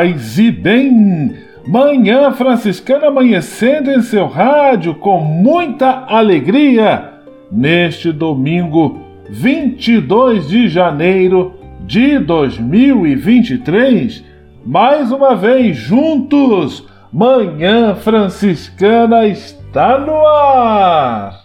Paz e bem! Manhã Franciscana amanhecendo em seu rádio com muita alegria neste domingo 22 de janeiro de 2023. Mais uma vez juntos, Manhã Franciscana está no ar!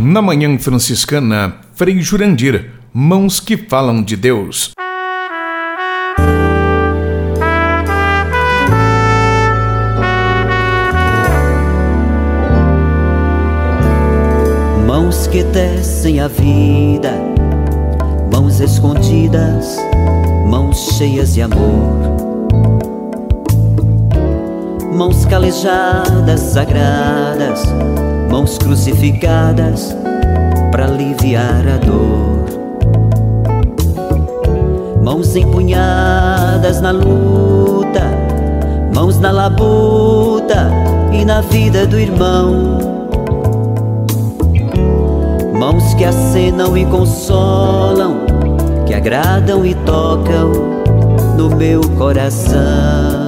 Na Manhã Franciscana, Frei Jurandir, Mãos que Falam de Deus. Mãos que tecem a vida, mãos escondidas, mãos cheias de amor. Mãos calejadas, sagradas, mãos crucificadas para aliviar a dor. Mãos empunhadas na luta, mãos na labuta e na vida do irmão. Mãos que acenam e consolam, que agradam e tocam no meu coração.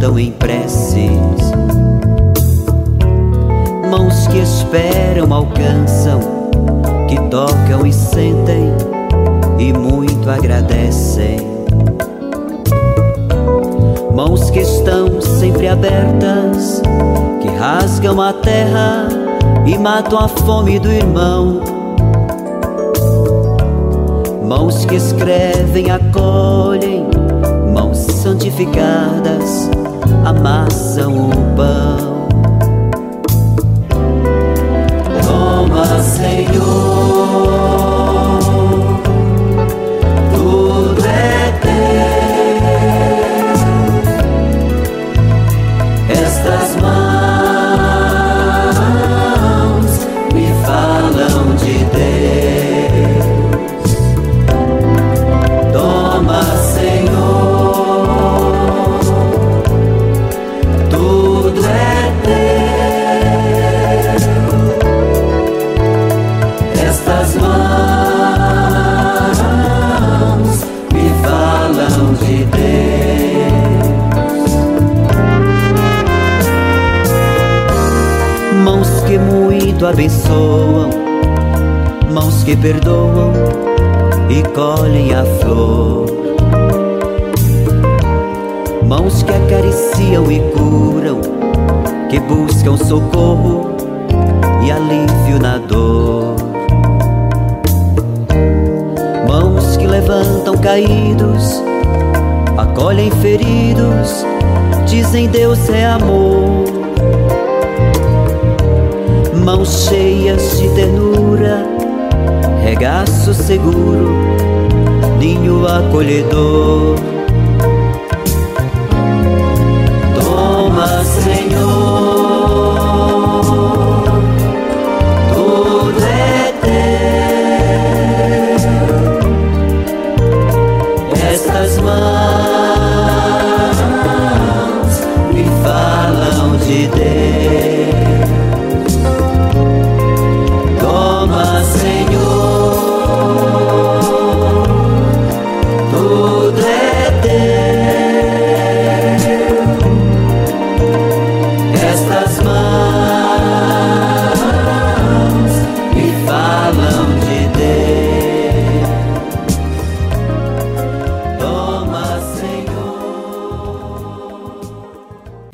juntam em preces. Mãos que esperam, alcançam, que tocam e sentem e muito agradecem. Mãos que estão sempre abertas, que rasgam a terra e matam a fome do irmão Mãos que escrevem, acolhem, mãos santificadas, amassam o pão. Toma, Senhor. Mãos que perdoam e colhem a flor. Mãos que acariciam e curam, que buscam socorro e alívio na dor. Mãos que levantam caídos, acolhem feridos, dizem Deus é amor. Mãos cheias de ternura, regaço seguro, ninho acolhedor.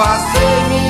fazer-me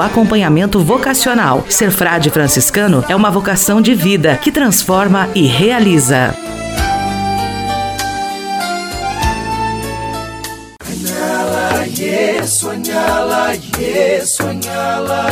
acompanhamento vocacional. Ser frade franciscano é uma vocação de vida que transforma e realiza. Sonhá-la.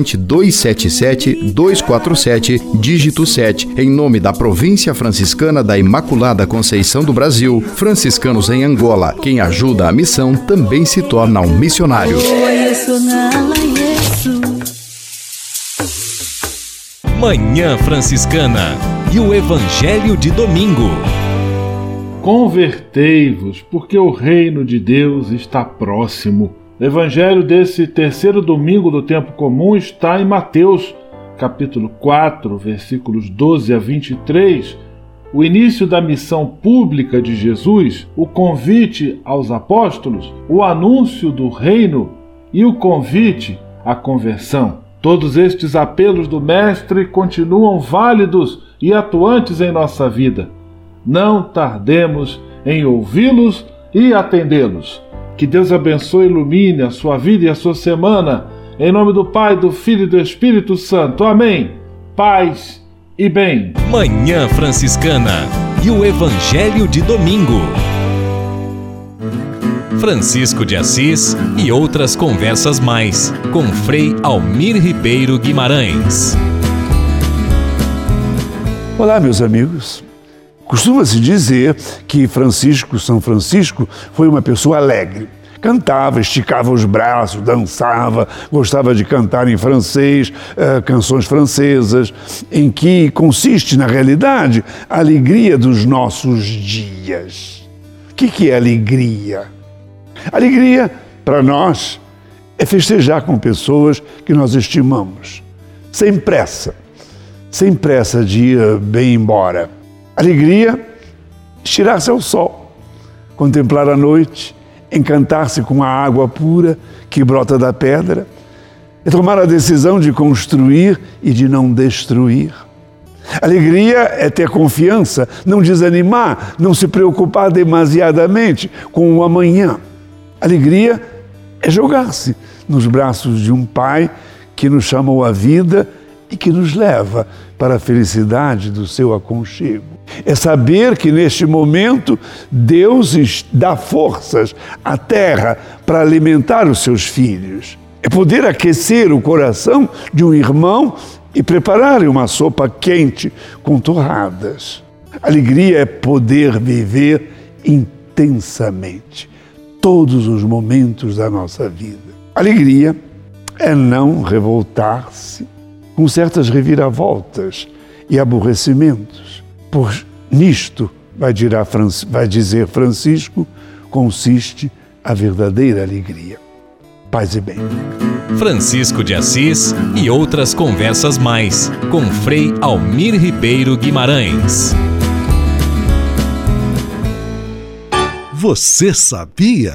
corrente 277 247, dígito 7, em nome da Província Franciscana da Imaculada Conceição do Brasil, franciscanos em Angola. Quem ajuda a missão também se torna um missionário. Manhã Franciscana e o Evangelho de Domingo. Convertei-vos, porque o reino de Deus está próximo. O evangelho desse terceiro domingo do tempo comum está em Mateus, capítulo 4, versículos 12 a 23. O início da missão pública de Jesus, o convite aos apóstolos, o anúncio do reino e o convite à conversão. Todos estes apelos do Mestre continuam válidos e atuantes em nossa vida. Não tardemos em ouvi-los e atendê-los. Que Deus abençoe e ilumine a sua vida e a sua semana. Em nome do Pai, do Filho e do Espírito Santo. Amém. Paz e bem. Manhã Franciscana e o Evangelho de Domingo. Francisco de Assis e outras conversas mais com Frei Almir Ribeiro Guimarães. Olá, meus amigos. Costuma-se dizer que Francisco, São Francisco, foi uma pessoa alegre. Cantava, esticava os braços, dançava, gostava de cantar em francês, uh, canções francesas, em que consiste, na realidade, a alegria dos nossos dias. O que, que é alegria? Alegria, para nós, é festejar com pessoas que nós estimamos, sem pressa, sem pressa de ir bem embora. Alegria, estirar-se ao sol, contemplar a noite, encantar-se com a água pura que brota da pedra, é tomar a decisão de construir e de não destruir. Alegria é ter confiança, não desanimar, não se preocupar demasiadamente com o amanhã. Alegria é jogar-se nos braços de um pai que nos chamou à vida e que nos leva para a felicidade do seu aconchego. É saber que neste momento Deus dá forças à terra para alimentar os seus filhos. É poder aquecer o coração de um irmão e preparar uma sopa quente com torradas. Alegria é poder viver intensamente todos os momentos da nossa vida. Alegria é não revoltar-se com certas reviravoltas e aborrecimentos. Por nisto, vai, vai dizer Francisco, consiste a verdadeira alegria. Paz e bem. Francisco de Assis e outras conversas mais com Frei Almir Ribeiro Guimarães. Você sabia?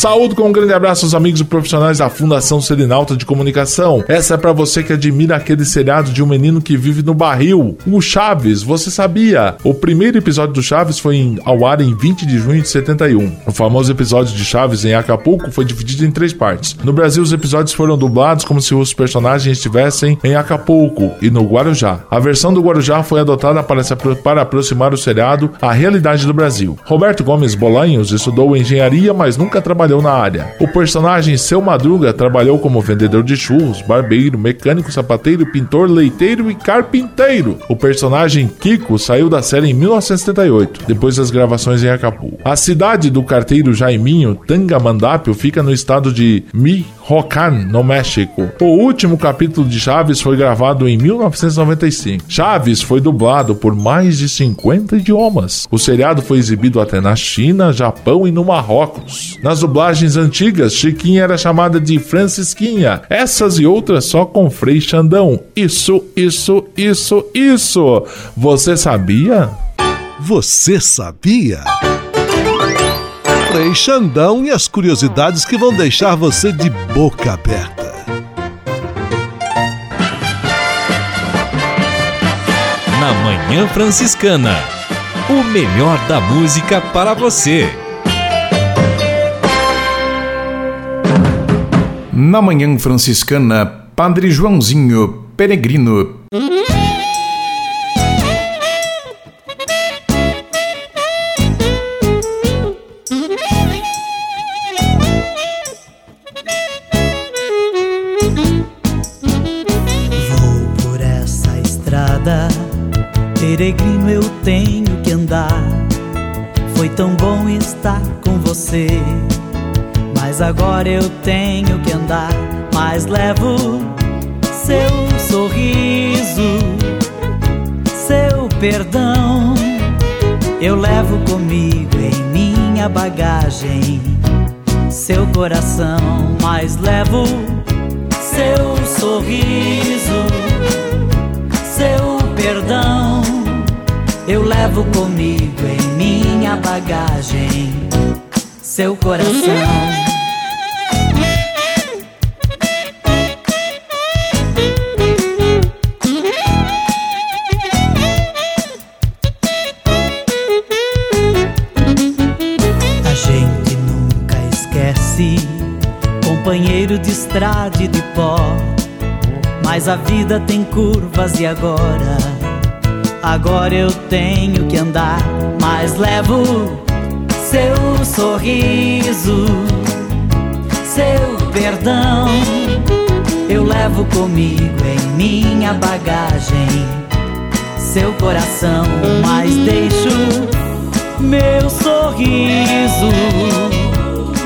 Saúde com um grande abraço aos amigos profissionais da Fundação Serenalta de Comunicação. Essa é para você que admira aquele seriado de um menino que vive no barril, o Chaves. Você sabia? O primeiro episódio do Chaves foi em, ao ar em 20 de junho de 71. O famoso episódio de Chaves em Acapulco foi dividido em três partes. No Brasil, os episódios foram dublados como se os personagens estivessem em Acapulco e no Guarujá. A versão do Guarujá foi adotada para, se, para aproximar o seriado à realidade do Brasil. Roberto Gomes Bolanhos estudou engenharia, mas nunca trabalhou trabalhou na área. O personagem Seu Madruga trabalhou como vendedor de churros, barbeiro, mecânico, sapateiro, pintor, leiteiro e carpinteiro. O personagem Kiko saiu da série em 1978, depois das gravações em Acapulco. A cidade do carteiro Jaiminho, Tangamandapio, fica no estado de Michoacán, no México. O último capítulo de Chaves foi gravado em 1995. Chaves foi dublado por mais de 50 idiomas. O seriado foi exibido até na China, Japão e no Marrocos. Nas dublagens antigas, Chiquinha era chamada de Francisquinha. Essas e outras só com Frei Xandão. Isso, isso, isso, isso. Você sabia? Você sabia? Frei Xandão e as curiosidades que vão deixar você de boca aberta. Na Manhã Franciscana. O melhor da música para você. Na Manhã Franciscana, Padre Joãozinho Peregrino. Peregrino eu tenho que andar. Foi tão bom estar com você mas agora eu tenho que mas levo seu sorriso, seu perdão. Eu levo comigo em minha bagagem seu coração, mas levo seu sorriso, seu perdão. Eu levo comigo em minha bagagem seu coração. De estrada e de pó. Mas a vida tem curvas e agora, agora eu tenho que andar. Mas levo seu sorriso, seu perdão. Eu levo comigo em minha bagagem seu coração, mas deixo meu sorriso,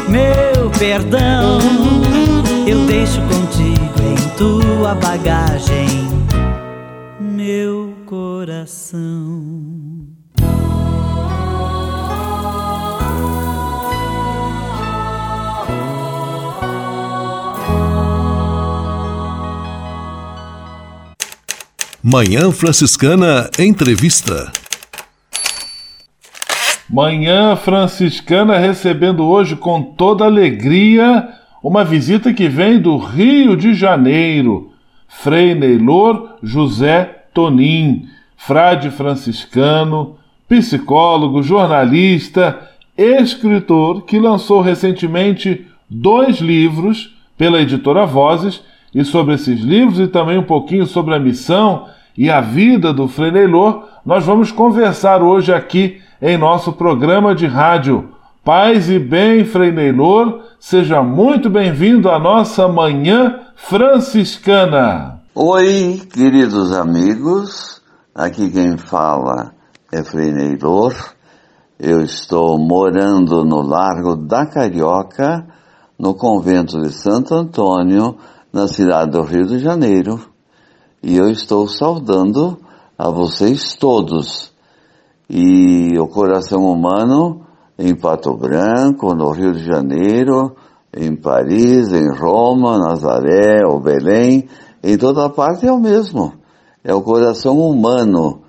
meu perdão. Deixo contigo em tua bagagem meu coração. Manhã Franciscana Entrevista. Manhã Franciscana recebendo hoje com toda alegria uma visita que vem do Rio de Janeiro. Frei Neylor José Tonim, frade franciscano, psicólogo, jornalista, escritor que lançou recentemente dois livros pela editora Vozes e sobre esses livros e também um pouquinho sobre a missão e a vida do Frei Neylor, nós vamos conversar hoje aqui em nosso programa de rádio. Paz e bem, Frei Neylor, seja muito bem-vindo à nossa Manhã Franciscana. Oi, queridos amigos, aqui quem fala é Frei Neylor. Eu estou morando no Largo da Carioca, no convento de Santo Antônio, na cidade do Rio de Janeiro. E eu estou saudando a vocês todos. E o coração humano em Pato Branco, no Rio de Janeiro, em Paris, em Roma, Nazaré, ou Belém, em toda parte é o mesmo. É o coração humano.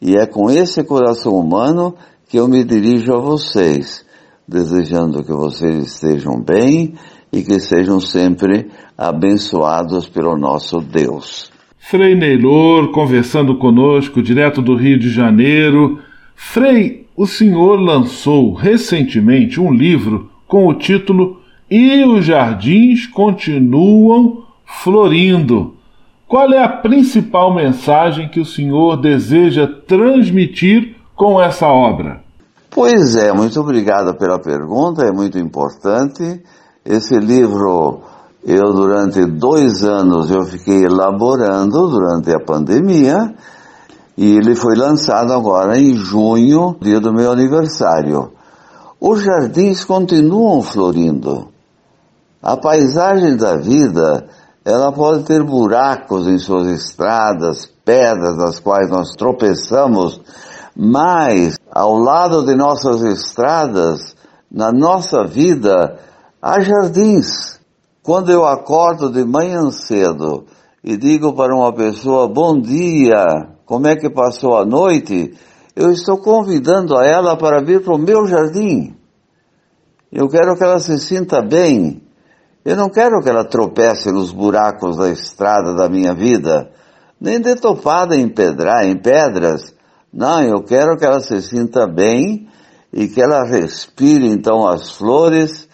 E é com esse coração humano que eu me dirijo a vocês, desejando que vocês estejam bem e que sejam sempre abençoados pelo nosso Deus. Frei Neylor conversando conosco direto do Rio de Janeiro. Frei, o senhor lançou recentemente um livro com o título E os Jardins Continuam Florindo. Qual é a principal mensagem que o senhor deseja transmitir com essa obra? Pois é, muito obrigado pela pergunta, é muito importante. Esse livro, eu durante dois anos eu fiquei elaborando durante a pandemia e ele foi lançado agora em junho, dia do meu aniversário. Os jardins continuam florindo. A paisagem da vida, ela pode ter buracos em suas estradas, pedras nas quais nós tropeçamos, mas ao lado de nossas estradas, na nossa vida, há jardins. Quando eu acordo de manhã cedo e digo para uma pessoa bom dia, como é que passou a noite, eu estou convidando a ela para vir para o meu jardim. Eu quero que ela se sinta bem. Eu não quero que ela tropece nos buracos da estrada da minha vida, nem de topada em, pedra, em pedras, não, eu quero que ela se sinta bem e que ela respire então as flores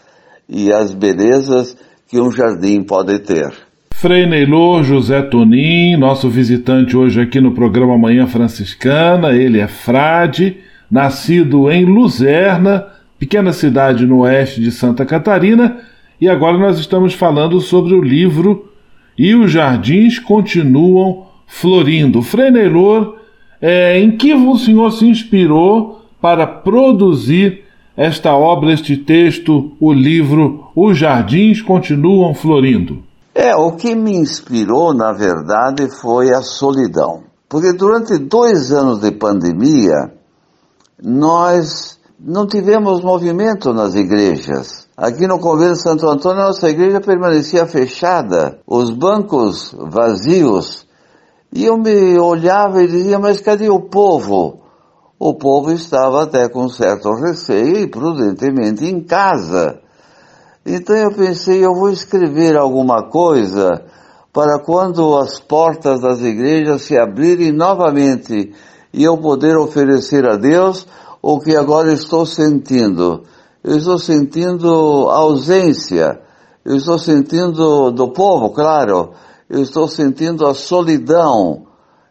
e as belezas que um jardim pode ter. Frei Neylor José Tonim, nosso visitante hoje aqui no programa Manhã Franciscana, ele é frade, nascido em Luzerna, pequena cidade no oeste de Santa Catarina, e agora nós estamos falando sobre o livro E os Jardins Continuam Florindo. Frei Neylor é, em que o senhor se inspirou para produzir esta obra, este texto, o livro Os Jardins Continuam Florindo? É, o que me inspirou, na verdade, foi a solidão. Porque durante dois anos de pandemia, nós não tivemos movimento nas igrejas. Aqui no convento de Santo Antônio, nossa igreja permanecia fechada, os bancos vazios, e eu me olhava e dizia, mas cadê o povo? O povo estava até com certo receio e prudentemente em casa. Então eu pensei, eu vou escrever alguma coisa para quando as portas das igrejas se abrirem novamente e eu poder oferecer a Deus o que agora estou sentindo. Eu estou sentindo ausência, eu estou sentindo do povo, claro, eu estou sentindo a solidão.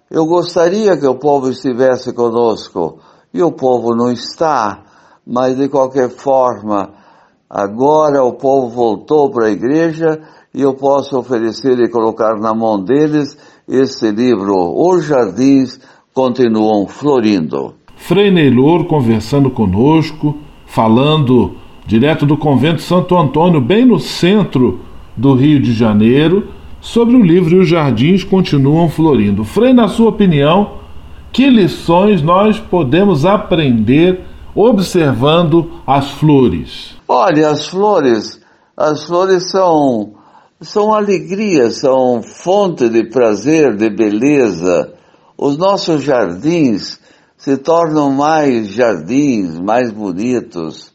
Eu gostaria que o povo estivesse conosco e o povo não está, mas de qualquer forma, agora o povo voltou para a igreja e eu posso oferecer e colocar na mão deles esse livro, Os Jardins Continuam Florindo. Frei Neylor conversando conosco, falando direto do convento Santo Antônio, bem no centro do Rio de Janeiro, sobre o livro os Jardins Continuam Florindo. Frei, na sua opinião, que lições nós podemos aprender observando as flores? Olha, as flores, as flores são, são alegria, são fonte de prazer, de beleza. os nossos jardins se tornam mais jardins, mais bonitos,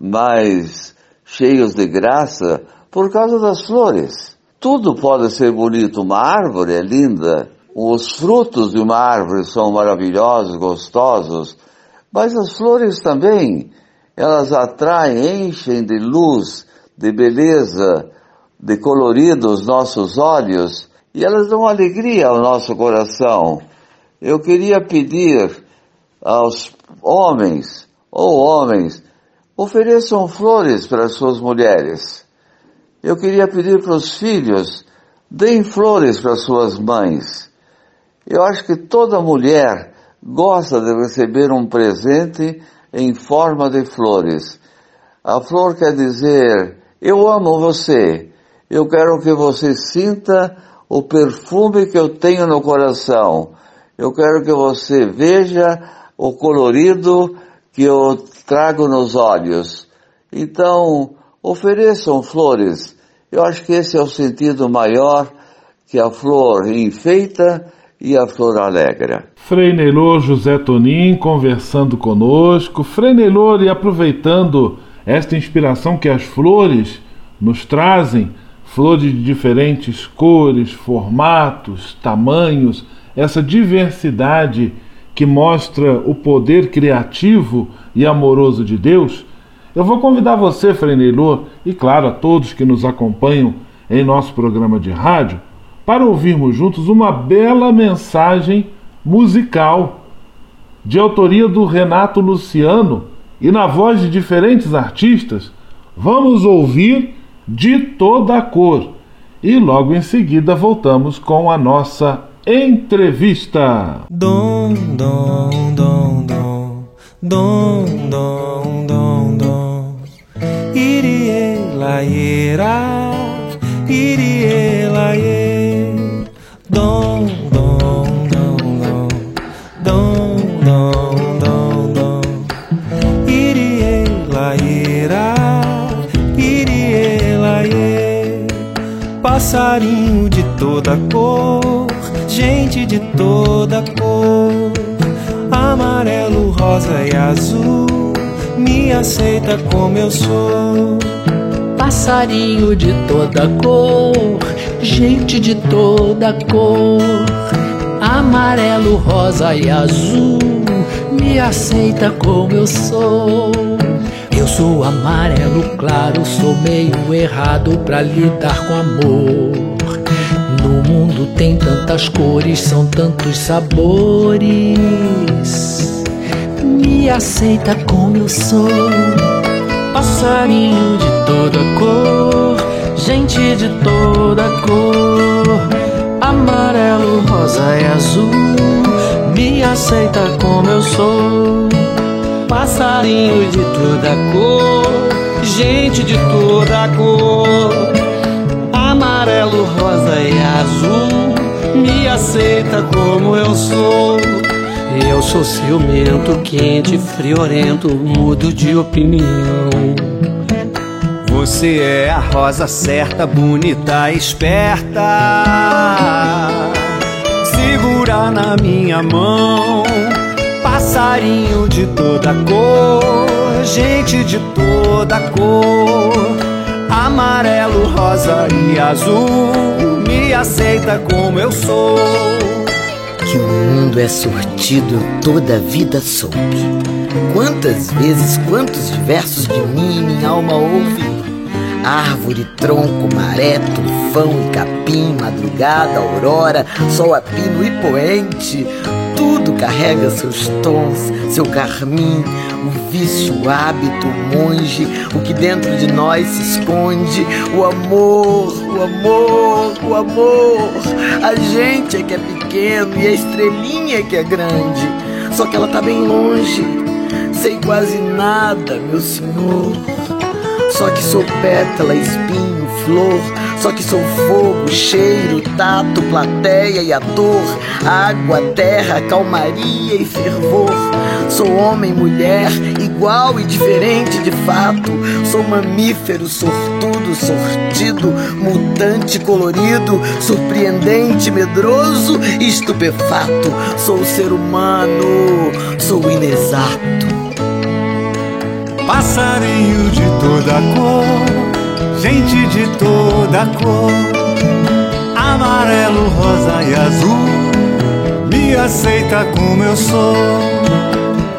mais cheios de graça por causa das flores. Tudo pode ser bonito, uma árvore é linda, os frutos de uma árvore são maravilhosos, gostosos, mas as flores também, elas atraem, enchem de luz, de beleza, de colorido os nossos olhos e elas dão alegria ao nosso coração. Eu queria pedir aos homens, ou homens, ofereçam flores para as suas mulheres. Eu queria pedir para os filhos, deem flores para suas mães. Eu acho que toda mulher gosta de receber um presente em forma de flores. A flor quer dizer, eu amo você, eu quero que você sinta o perfume que eu tenho no coração. Eu quero que você veja o colorido que eu trago nos olhos. Então, ofereçam flores. Eu acho que esse é o sentido maior que a flor enfeita e a flor alegra. Frei José Tonim conversando conosco. Frei e aproveitando esta inspiração que as flores nos trazem, flores de diferentes cores, formatos, tamanhos, essa diversidade que mostra o poder criativo e amoroso de Deus, eu vou convidar você, Frei e claro, a todos que nos acompanham em nosso programa de rádio, para ouvirmos juntos uma bela mensagem musical de autoria do Renato Luciano e na voz de diferentes artistas. Vamos ouvir de toda a cor. E logo em seguida voltamos com a nossa entrevista. Dom, dom, dom, dom, dom, dom, dom, dom. Irie, irie, Passarinho de toda cor, gente de toda cor, amarelo, rosa e azul, me aceita como eu sou. Passarinho de toda cor, gente de toda cor, amarelo, rosa e azul, me aceita como eu sou. Eu sou amarelo claro, sou meio errado pra lidar com amor. No mundo tem tantas cores, são tantos sabores. Me aceita como eu sou. Passarinho de toda cor, gente de toda cor, amarelo, rosa e azul. Me aceita como eu sou. Passarinho de toda cor, gente de toda cor, amarelo, rosa e azul. Me aceita como eu sou. Eu sou ciumento, quente, friorento, mudo de opinião. Você é a rosa certa, bonita, esperta. Segura na minha mão, passarinho de toda cor, gente de toda cor, amarelo, rosa e azul. Me aceita como eu sou. Que o mundo é sortido, eu toda a vida soube. Quantas vezes, quantos diversos de mim minha alma ouve? Árvore, tronco, maré, tufão e capim, madrugada, aurora, sol a pino e poente. Tudo carrega seus tons, seu carmim, o vício, o hábito, o monge, o que dentro de nós se esconde, o amor, o amor, o amor. A gente é que é pequeno e a estrelinha é que é grande, só que ela tá bem longe. Sei quase nada, meu senhor. Só que sou pétala, espinho, flor, Só que sou fogo, cheiro, tato, plateia e ator, água, terra, calmaria e fervor. Sou homem, mulher, igual e diferente de fato. Sou mamífero, sortudo, sortido, mutante, colorido, surpreendente, medroso e estupefato. Sou ser humano, sou inexato. Passarinho de toda cor, gente de toda cor, amarelo, rosa e azul, me aceita como eu sou.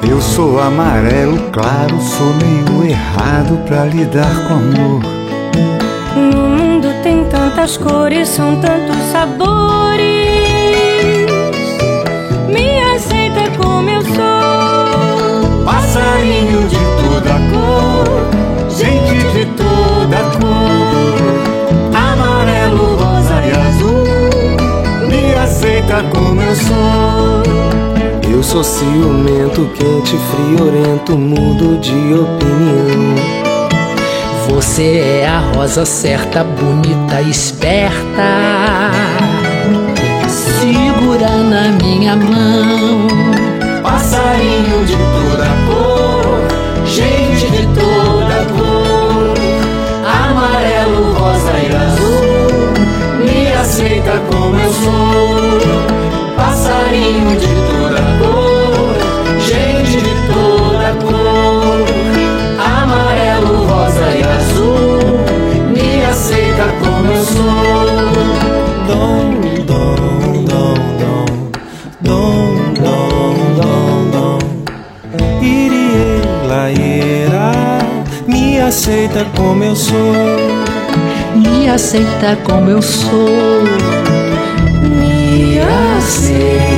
Eu sou amarelo claro, sou meio errado pra lidar com amor. No mundo tem tantas cores, são tantos sabores. Sou. Eu sou ciumento, quente, friorento, mudo de opinião. Você é a rosa certa, bonita, esperta. Segura na minha mão. Passarinho de toda cor, gente de toda cor, amarelo, rosa e azul, me aceita como eu sou. Passarinho de toda cor, gente de toda cor, amarelo, rosa e azul, me aceita como eu sou. Dom, dom, dom, dom, dom, dom, dom, dom. Irie, me aceita como eu sou. Me aceita como eu sou. Me aceita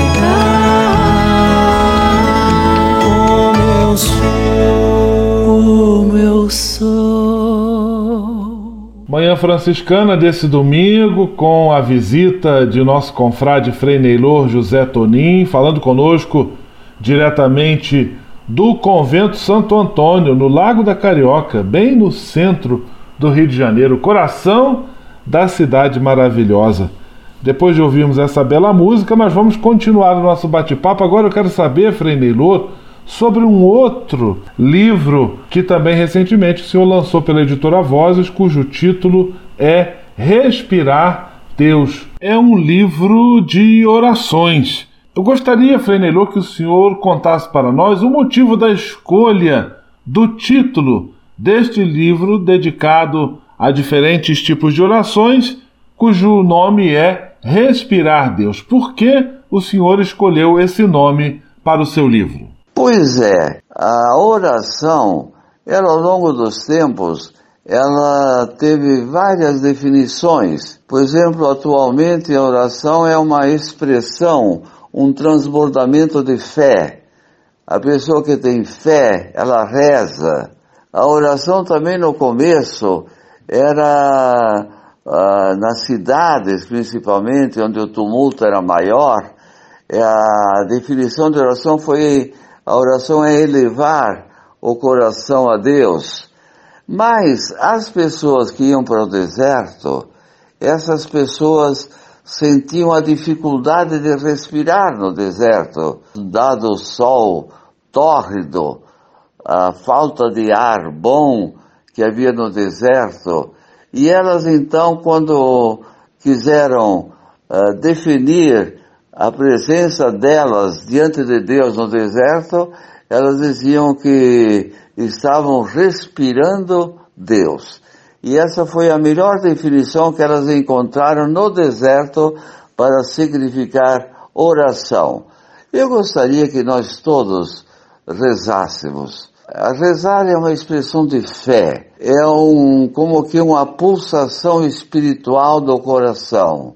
Manhã Franciscana desse domingo, com a visita de nosso confrade Frei Neylor José Tonim, falando conosco diretamente do Convento Santo Antônio, no Lago da Carioca, bem no centro do Rio de Janeiro, coração da cidade maravilhosa. Depois de ouvirmos essa bela música, nós vamos continuar o nosso bate-papo. Agora eu quero saber, Frei Neylor, sobre um outro livro que também recentemente o senhor lançou pela editora Vozes, cujo título é Respirar Deus. É um livro de orações. Eu gostaria, Frei Neylor, que o senhor contasse para nós o motivo da escolha do título deste livro dedicado a diferentes tipos de orações, cujo nome é Respirar Deus. Por que o senhor escolheu esse nome para o seu livro? Pois é, a oração, ela ao longo dos tempos, ela teve várias definições. Por exemplo, atualmente a oração é uma expressão, um transbordamento de fé. A pessoa que tem fé, ela reza. A oração também no começo era ah, nas cidades, principalmente, onde o tumulto era maior, a definição de oração foi a oração é elevar o coração a Deus. Mas as pessoas que iam para o deserto, essas pessoas sentiam a dificuldade de respirar no deserto, dado o sol tórrido, a falta de ar bom que havia no deserto. E elas então, quando quiseram uh, definir a presença delas diante de Deus no deserto, elas diziam que estavam respirando Deus. E essa foi a melhor definição que elas encontraram no deserto para significar oração. Eu gostaria que nós todos rezássemos. Rezar é uma expressão de fé, é um, como que uma pulsação espiritual do coração.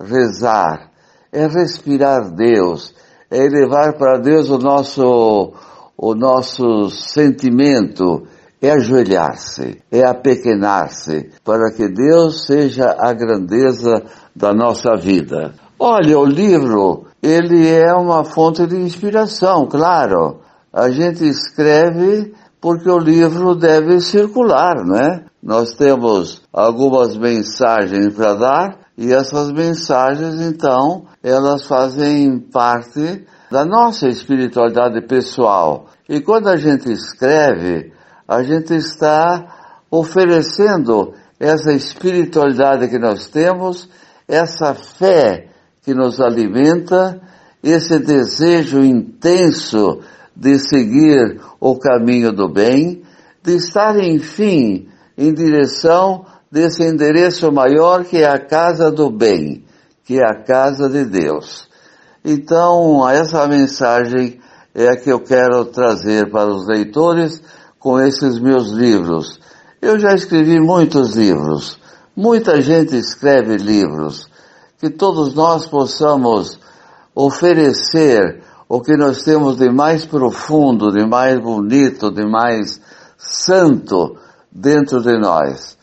Rezar é respirar Deus, é elevar para Deus o nosso, o nosso sentimento, é ajoelhar-se, é apequenar-se, para que Deus seja a grandeza da nossa vida. Olha, o livro, ele é uma fonte de inspiração, claro. A gente escreve porque o livro deve circular, né? Nós temos algumas mensagens para dar e essas mensagens, então, elas fazem parte da nossa espiritualidade pessoal. E quando a gente escreve, a gente está oferecendo essa espiritualidade que nós temos, essa fé que nos alimenta, esse desejo intenso de seguir o caminho do bem, de estar, enfim, em direção desse endereço maior que é a casa do bem, que é a casa de Deus. Então, essa mensagem é a que eu quero trazer para os leitores com esses meus livros. Eu já escrevi muitos livros, muita gente escreve livros, que todos nós possamos oferecer o que nós temos de mais profundo, de mais bonito, de mais santo dentro de nós.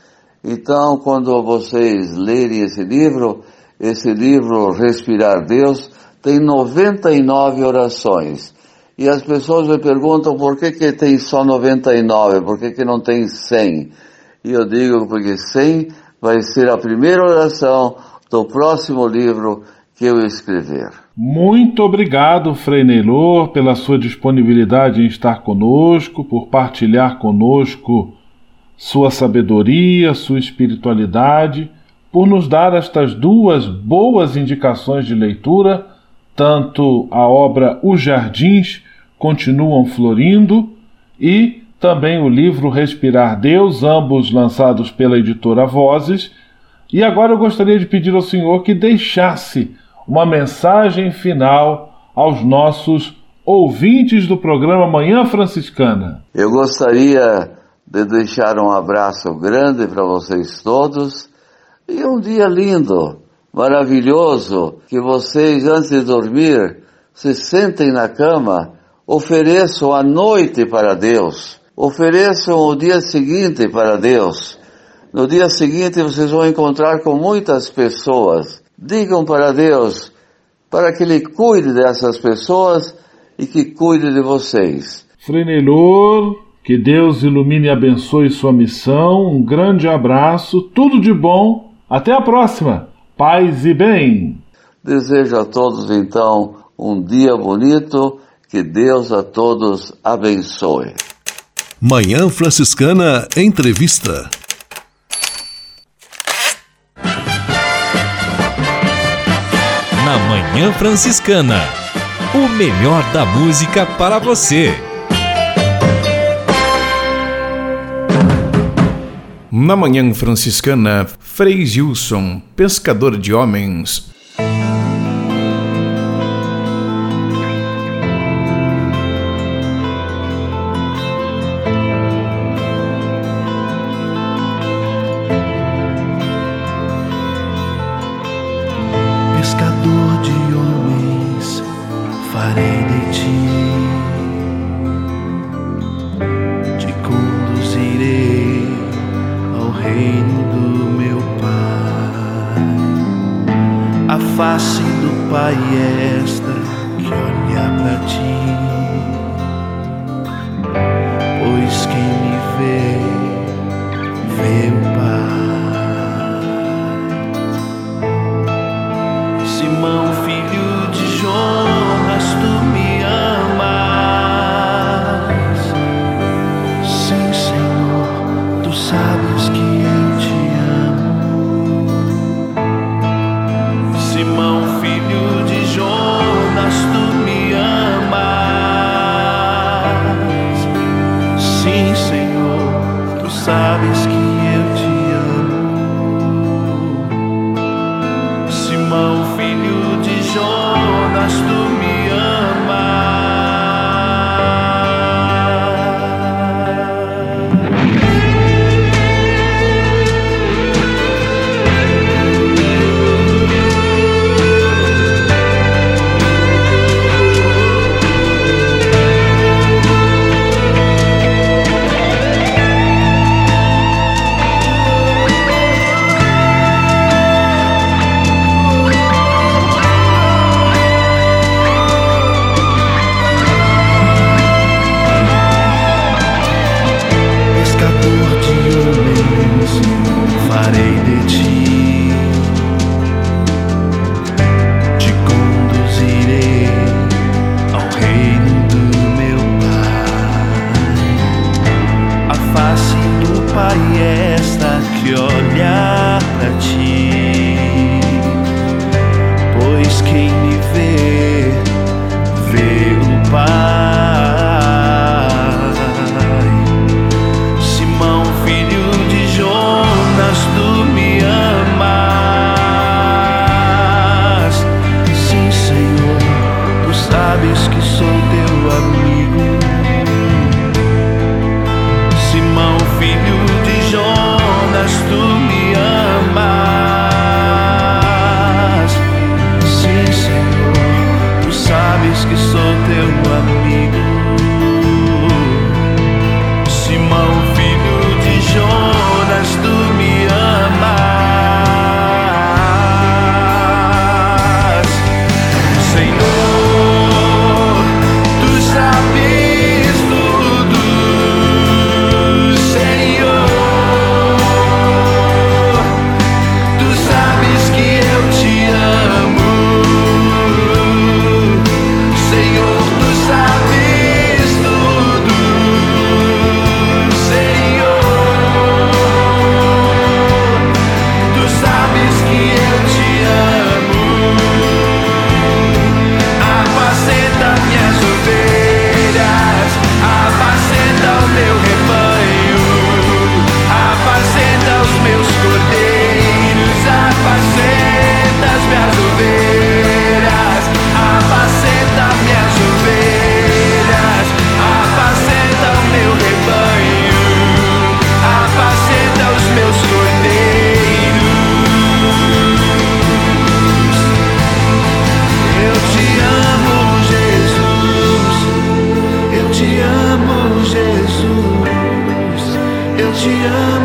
Então, quando vocês lerem esse livro, esse livro Respirar Deus, tem 99 orações. E as pessoas me perguntam por que, que tem só 99, por que, que não tem 100? E eu digo porque 100 vai ser a primeira oração do próximo livro que eu escrever. Muito obrigado, Frei Neylor, pela sua disponibilidade em estar conosco, por partilhar conosco sua sabedoria, sua espiritualidade, por nos dar estas duas boas indicações de leitura, tanto a obra Os Jardins Continuam Florindo e também o livro Respirar Deus, ambos lançados pela editora Vozes. E agora eu gostaria de pedir ao Senhor que deixasse uma mensagem final aos nossos ouvintes do programa Manhã Franciscana. Eu gostaria de deixar um abraço grande para vocês todos e um dia lindo, maravilhoso, que vocês antes de dormir se sentem na cama, ofereçam a noite para Deus, ofereçam o dia seguinte para Deus. No dia seguinte vocês vão encontrar com muitas pessoas. Digam para Deus, para que Ele cuide dessas pessoas e que cuide de vocês. Frenelor, que Deus ilumine e abençoe sua missão. Um grande abraço, tudo de bom. Até a próxima. Paz e bem. Desejo a todos então um dia bonito. Que Deus a todos abençoe. Manhã Franciscana Entrevista. Na Manhã Franciscana. O melhor da música para você. Na Manhã Franciscana, Frei Gilson, pescador de homens. Pescador de homens, farei de ti. Do te.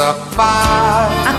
a fire.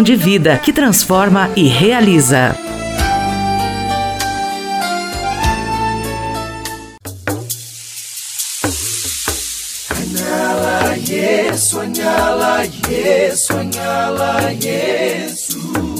missão de vida que transforma e realiza. Sonhá-la, Jesus.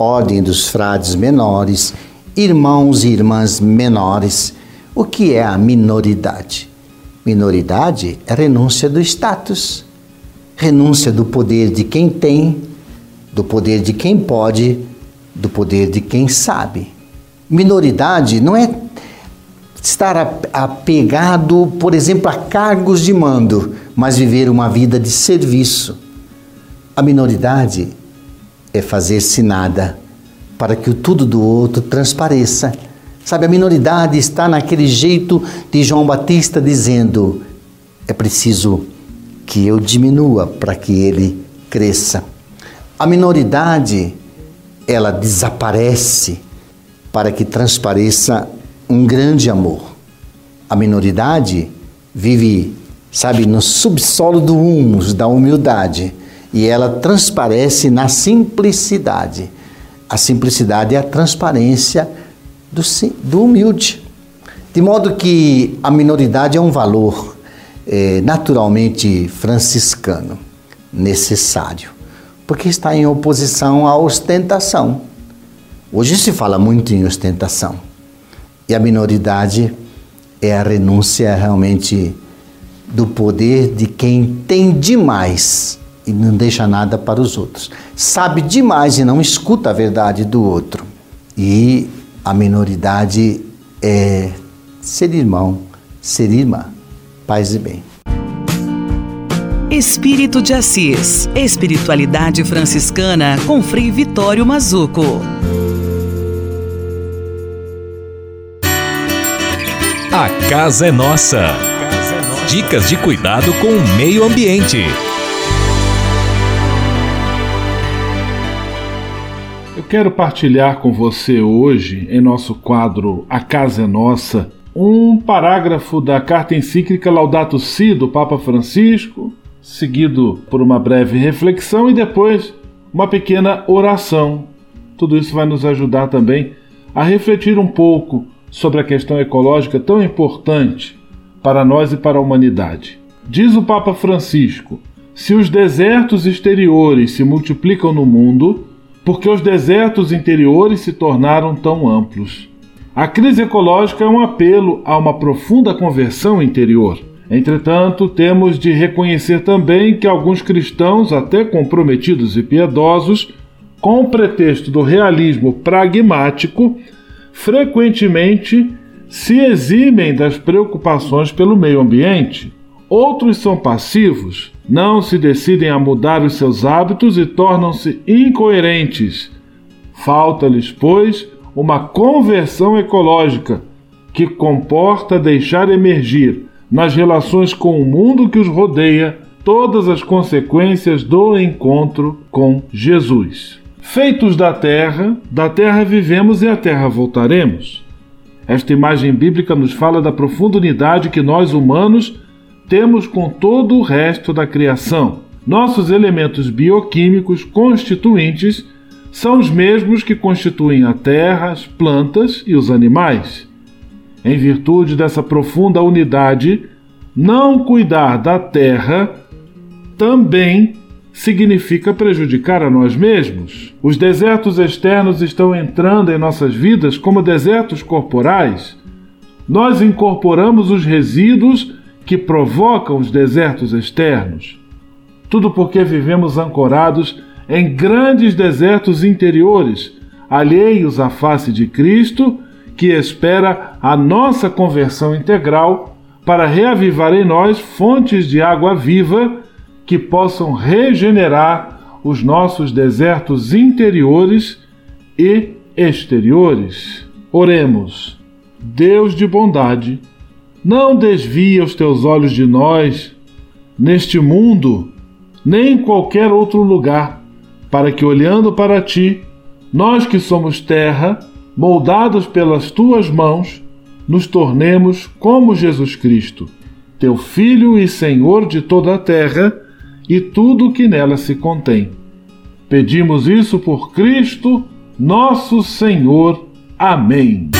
Ordem dos Frades Menores, irmãos e irmãs menores. O que é a minoridade? Minoridade é renúncia do status, renúncia do poder de quem tem, do poder de quem pode, do poder de quem sabe. Minoridade não é estar apegado, por exemplo, a cargos de mando, mas viver uma vida de serviço. A minoridade é fazer-se nada para que o tudo do outro transpareça. Sabe, a minoridade está naquele jeito de João Batista dizendo: é preciso que eu diminua para que ele cresça. A minoridade, ela desaparece para que transpareça um grande amor. A minoridade vive, sabe, no subsolo do humus, da humildade e ela transparece na simplicidade. A simplicidade é a transparência do, do humilde. De modo que a minoridade é um valor é, naturalmente franciscano, necessário, porque está em oposição à ostentação. Hoje se fala muito em ostentação, e a minoridade é a renúncia realmente do poder de quem tem demais e não deixa nada para os outros. Sabe demais e não escuta a verdade do outro. E a minoridade é ser irmão, ser irmã. Paz e bem. Espírito de Assis, Espiritualidade Franciscana com Frei Vitório Mazuco. A casa é nossa. Dicas de cuidado com o meio ambiente. Quero partilhar com você hoje, em nosso quadro A Casa é Nossa, um parágrafo da carta encíclica Laudato Si do Papa Francisco, seguido por uma breve reflexão e depois uma pequena oração. Tudo isso vai nos ajudar também a refletir um pouco sobre a questão ecológica tão importante para nós e para a humanidade. Diz o Papa Francisco: se os desertos exteriores se multiplicam no mundo, porque os desertos interiores se tornaram tão amplos. A crise ecológica é um apelo a uma profunda conversão interior. Entretanto, temos de reconhecer também que alguns cristãos, até comprometidos e piedosos, com o pretexto do realismo pragmático, frequentemente se eximem das preocupações pelo meio ambiente. Outros são passivos, não se decidem a mudar os seus hábitos e tornam-se incoerentes. Falta-lhes, pois, uma conversão ecológica que comporta deixar emergir nas relações com o mundo que os rodeia todas as consequências do encontro com Jesus. Feitos da terra, da terra vivemos e à terra voltaremos. Esta imagem bíblica nos fala da profunda unidade que nós humanos temos com todo o resto da criação. Nossos elementos bioquímicos constituintes são os mesmos que constituem a terra, as plantas e os animais. Em virtude dessa profunda unidade, não cuidar da terra também significa prejudicar a nós mesmos. Os desertos externos estão entrando em nossas vidas como desertos corporais. Nós incorporamos os resíduos que provocam os desertos externos. Tudo porque vivemos ancorados em grandes desertos interiores, alheios à face de Cristo, que espera a nossa conversão integral para reavivar em nós fontes de água viva que possam regenerar os nossos desertos interiores e exteriores. Oremos. Deus de bondade, não desvia os teus olhos de nós, neste mundo, nem em qualquer outro lugar, para que, olhando para ti, nós que somos terra, moldados pelas tuas mãos, nos tornemos como Jesus Cristo, teu Filho e Senhor de toda a terra e tudo o que nela se contém. Pedimos isso por Cristo, nosso Senhor. Amém.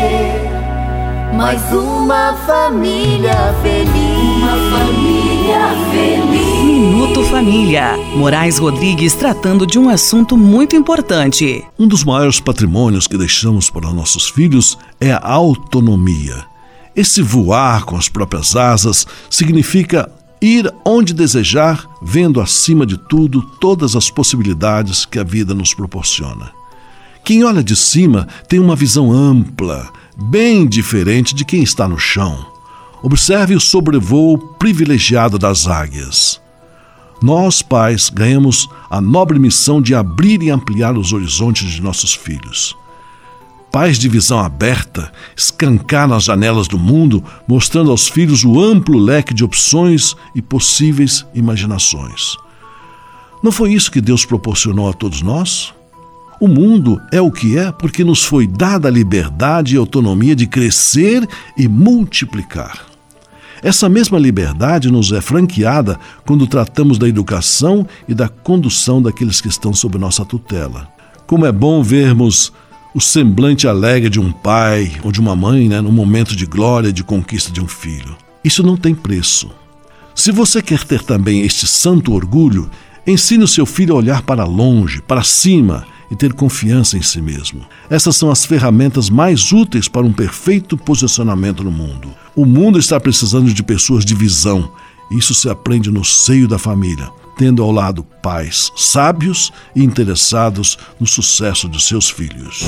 mais uma família feliz. Uma família feliz. Minuto Família. Moraes Rodrigues tratando de um assunto muito importante. Um dos maiores patrimônios que deixamos para nossos filhos é a autonomia. Esse voar com as próprias asas significa ir onde desejar, vendo acima de tudo todas as possibilidades que a vida nos proporciona. Quem olha de cima tem uma visão ampla, bem diferente de quem está no chão. Observe o sobrevoo privilegiado das águias. Nós, pais, ganhamos a nobre missão de abrir e ampliar os horizontes de nossos filhos. Pais de visão aberta, escancar nas janelas do mundo, mostrando aos filhos o amplo leque de opções e possíveis imaginações. Não foi isso que Deus proporcionou a todos nós? O mundo é o que é porque nos foi dada a liberdade e autonomia de crescer e multiplicar. Essa mesma liberdade nos é franqueada quando tratamos da educação e da condução daqueles que estão sob nossa tutela. Como é bom vermos o semblante alegre de um pai ou de uma mãe né, no momento de glória e de conquista de um filho. Isso não tem preço. Se você quer ter também este santo orgulho, ensine o seu filho a olhar para longe, para cima e ter confiança em si mesmo. Essas são as ferramentas mais úteis para um perfeito posicionamento no mundo. O mundo está precisando de pessoas de visão. Isso se aprende no seio da família, tendo ao lado pais sábios e interessados no sucesso de seus filhos.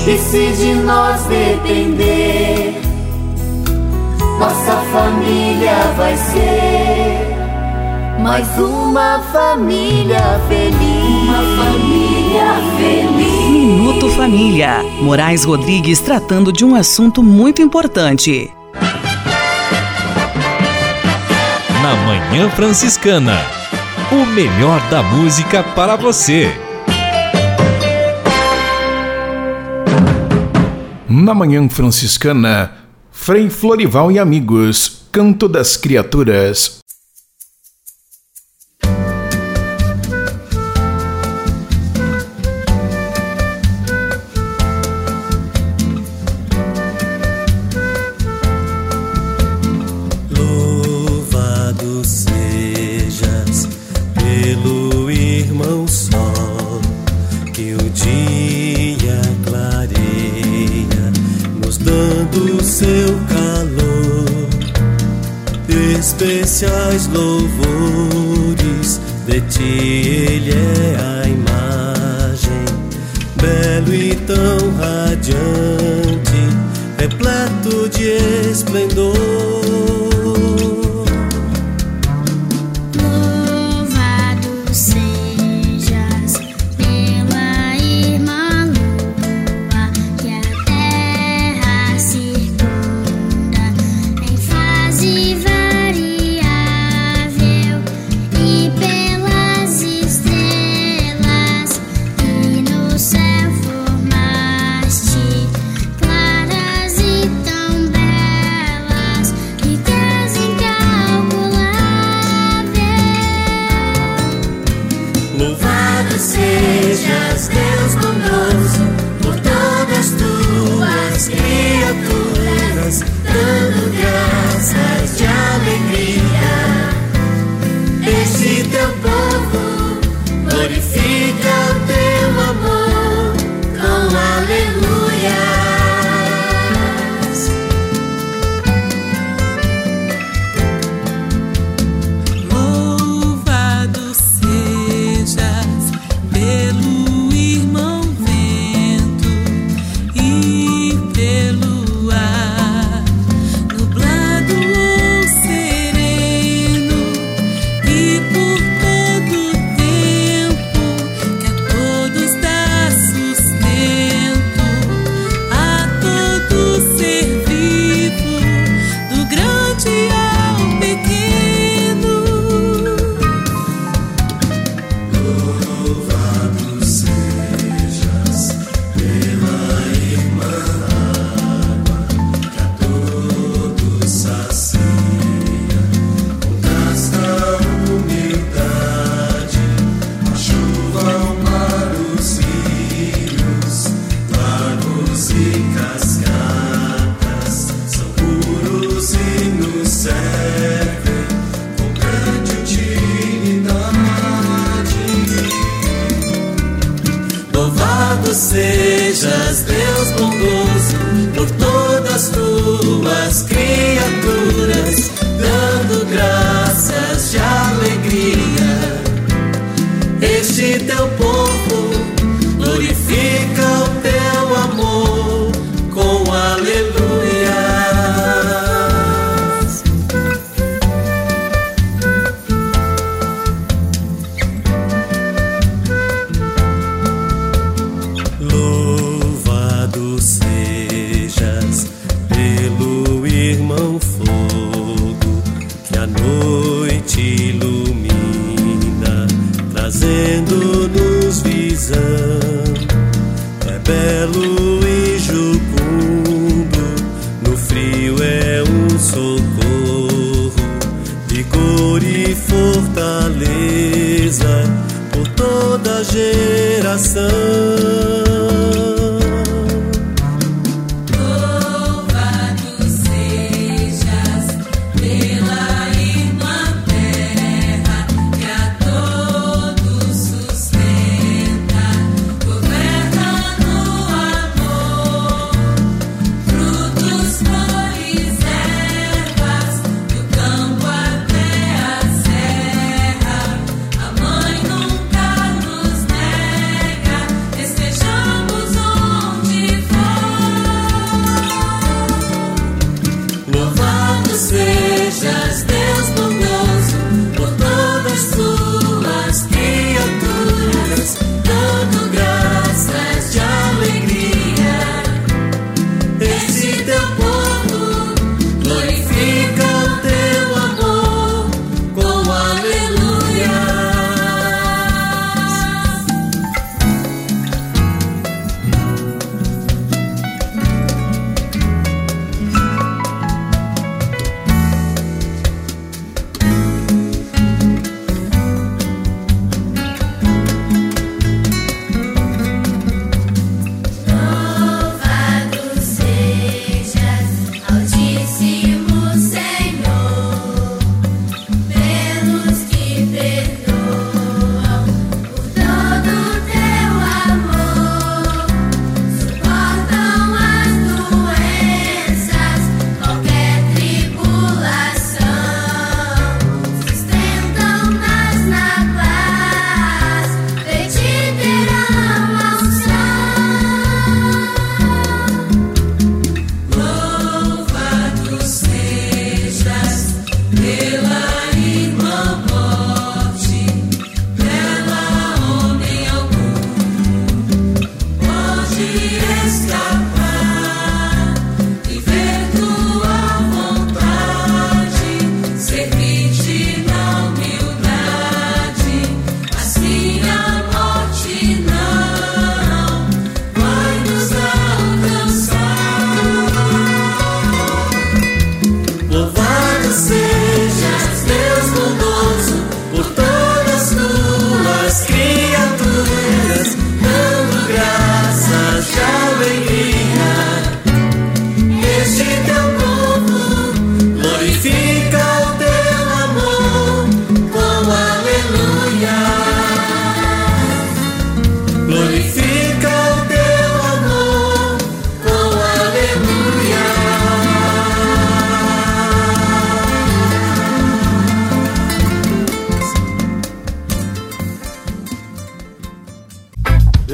Nós depender, nossa família vai ser mais uma família feliz. Uma família feliz. Minuto Família. Moraes Rodrigues tratando de um assunto muito importante. Na Manhã Franciscana. O melhor da música para você. Na Manhã Franciscana, Frei Florival e amigos, Canto das Criaturas. Seu calor. Especiais louvores, de ti ele é a imagem, belo e tão radiante, repleto de esplendor.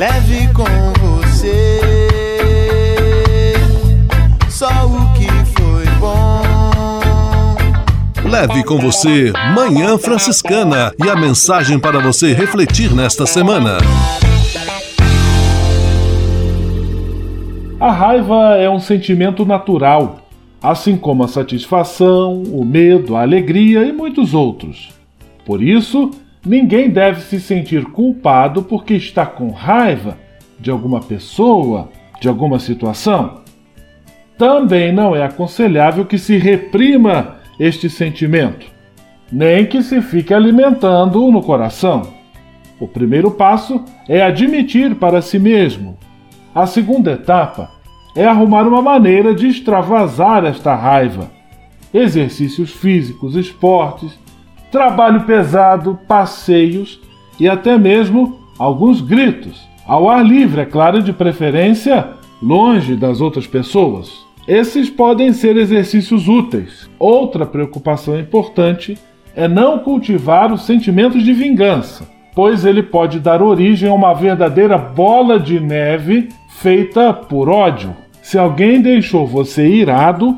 Leve com você Manhã Franciscana e a mensagem para você refletir nesta semana. A raiva é um sentimento natural, assim como a satisfação, o medo, a alegria e muitos outros. Por isso, ninguém deve se sentir culpado porque está com raiva de alguma pessoa, de alguma situação. Também não é aconselhável que se reprima este sentimento, nem que se fique alimentando no coração. O primeiro passo é admitir para si mesmo. A segunda etapa é arrumar uma maneira de extravasar esta raiva. Exercícios físicos, esportes, trabalho pesado, passeios e até mesmo alguns gritos. Ao ar livre, é claro, de preferência longe das outras pessoas. Esses podem ser exercícios úteis. Outra preocupação importante é não cultivar os sentimentos de vingança, pois ele pode dar origem a uma verdadeira bola de neve feita por ódio. Se alguém deixou você irado,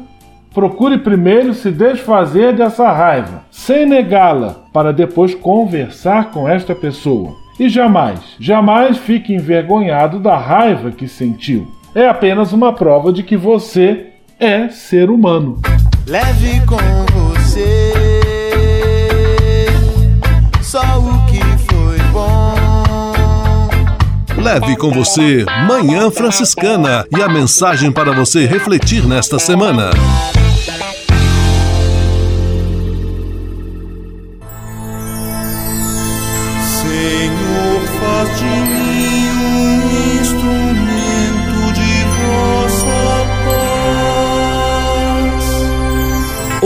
procure primeiro se desfazer dessa raiva, sem negá-la, para depois conversar com esta pessoa. E jamais, jamais fique envergonhado da raiva que sentiu é apenas uma prova de que você é ser humano. leve com você só o que foi bom. Leve com você Manhã Franciscana e a mensagem para você refletir nesta semana.